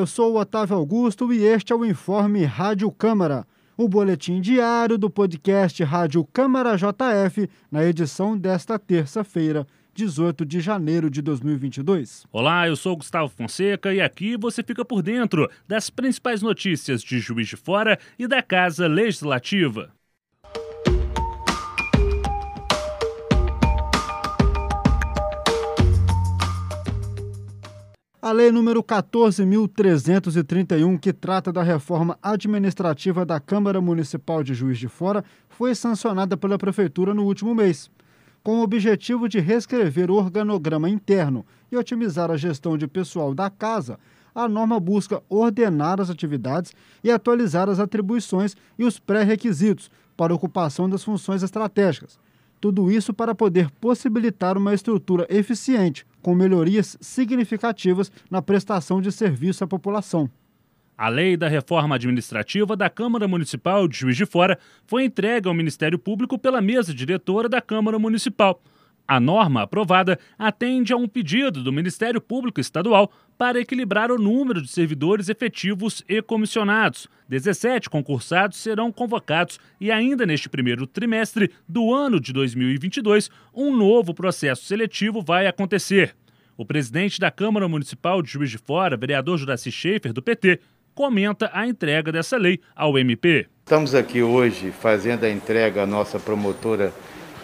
eu sou o Otávio Augusto e este é o Informe Rádio Câmara, o boletim diário do podcast Rádio Câmara JF, na edição desta terça-feira, 18 de janeiro de 2022. Olá, eu sou Gustavo Fonseca e aqui você fica por dentro das principais notícias de Juiz de Fora e da Casa Legislativa. A Lei número 14.331, que trata da reforma administrativa da Câmara Municipal de Juiz de Fora, foi sancionada pela Prefeitura no último mês. Com o objetivo de reescrever o organograma interno e otimizar a gestão de pessoal da casa, a norma busca ordenar as atividades e atualizar as atribuições e os pré-requisitos para ocupação das funções estratégicas tudo isso para poder possibilitar uma estrutura eficiente, com melhorias significativas na prestação de serviço à população. A lei da reforma administrativa da Câmara Municipal de Juiz de Fora foi entregue ao Ministério Público pela mesa diretora da Câmara Municipal. A norma aprovada atende a um pedido do Ministério Público Estadual para equilibrar o número de servidores efetivos e comissionados. 17 concursados serão convocados e, ainda neste primeiro trimestre do ano de 2022, um novo processo seletivo vai acontecer. O presidente da Câmara Municipal de Juiz de Fora, vereador Juraci Schaefer, do PT, comenta a entrega dessa lei ao MP. Estamos aqui hoje fazendo a entrega à nossa promotora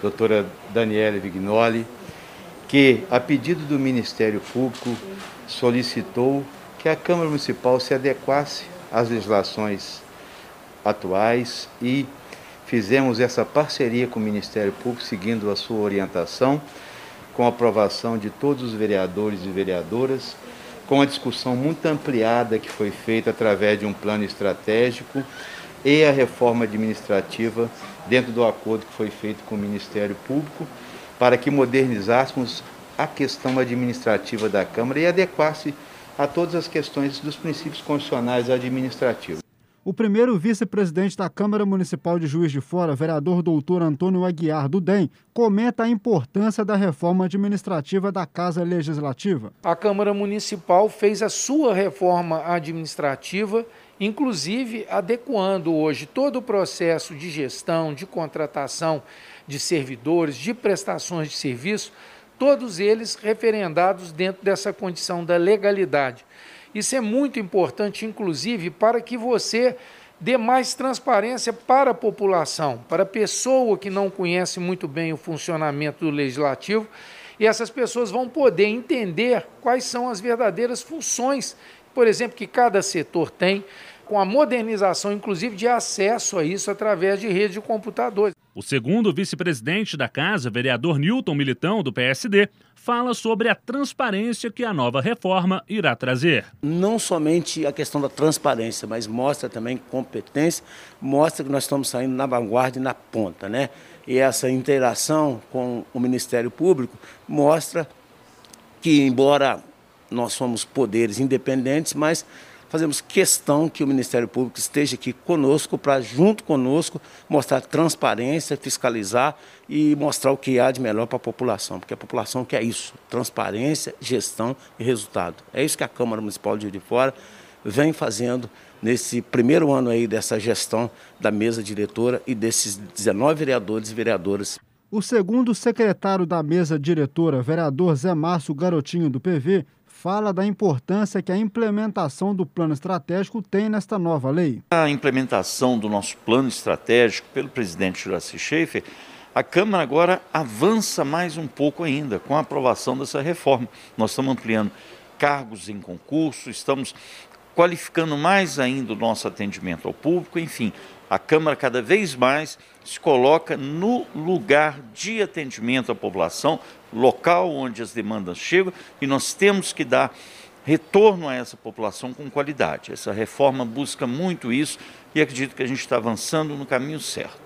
doutora Daniela Vignoli, que, a pedido do Ministério Público, solicitou que a Câmara Municipal se adequasse às legislações atuais e fizemos essa parceria com o Ministério Público, seguindo a sua orientação, com a aprovação de todos os vereadores e vereadoras, com a discussão muito ampliada que foi feita através de um plano estratégico e a reforma administrativa dentro do acordo que foi feito com o Ministério Público para que modernizássemos a questão administrativa da Câmara e adequasse a todas as questões dos princípios constitucionais administrativos. O primeiro vice-presidente da Câmara Municipal de Juiz de Fora, vereador doutor Antônio Aguiar do DEM, comenta a importância da reforma administrativa da Casa Legislativa. A Câmara Municipal fez a sua reforma administrativa inclusive adequando hoje todo o processo de gestão, de contratação de servidores, de prestações de serviço, todos eles referendados dentro dessa condição da legalidade. Isso é muito importante, inclusive, para que você dê mais transparência para a população, para a pessoa que não conhece muito bem o funcionamento do legislativo, e essas pessoas vão poder entender quais são as verdadeiras funções, por exemplo, que cada setor tem, com a modernização, inclusive, de acesso a isso através de rede de computadores. O segundo vice-presidente da Casa, vereador Newton Militão, do PSD, fala sobre a transparência que a nova reforma irá trazer. Não somente a questão da transparência, mas mostra também competência, mostra que nós estamos saindo na vanguarda e na ponta, né? E essa interação com o Ministério Público mostra que, embora nós somos poderes independentes, mas fazemos questão que o Ministério Público esteja aqui conosco para, junto conosco, mostrar transparência, fiscalizar e mostrar o que há de melhor para a população, porque a população quer isso, transparência, gestão e resultado. É isso que a Câmara Municipal de Rio de Fora vem fazendo nesse primeiro ano aí dessa gestão da mesa diretora e desses 19 vereadores e vereadoras. O segundo secretário da mesa diretora, vereador Zé Márcio Garotinho do PV, fala da importância que a implementação do plano estratégico tem nesta nova lei. A implementação do nosso plano estratégico pelo presidente Juraci Schaefer, a Câmara agora avança mais um pouco ainda com a aprovação dessa reforma. Nós estamos ampliando cargos em concurso, estamos qualificando mais ainda o nosso atendimento ao público, enfim, a Câmara cada vez mais se coloca no lugar de atendimento à população, local onde as demandas chegam, e nós temos que dar retorno a essa população com qualidade. Essa reforma busca muito isso e acredito que a gente está avançando no caminho certo.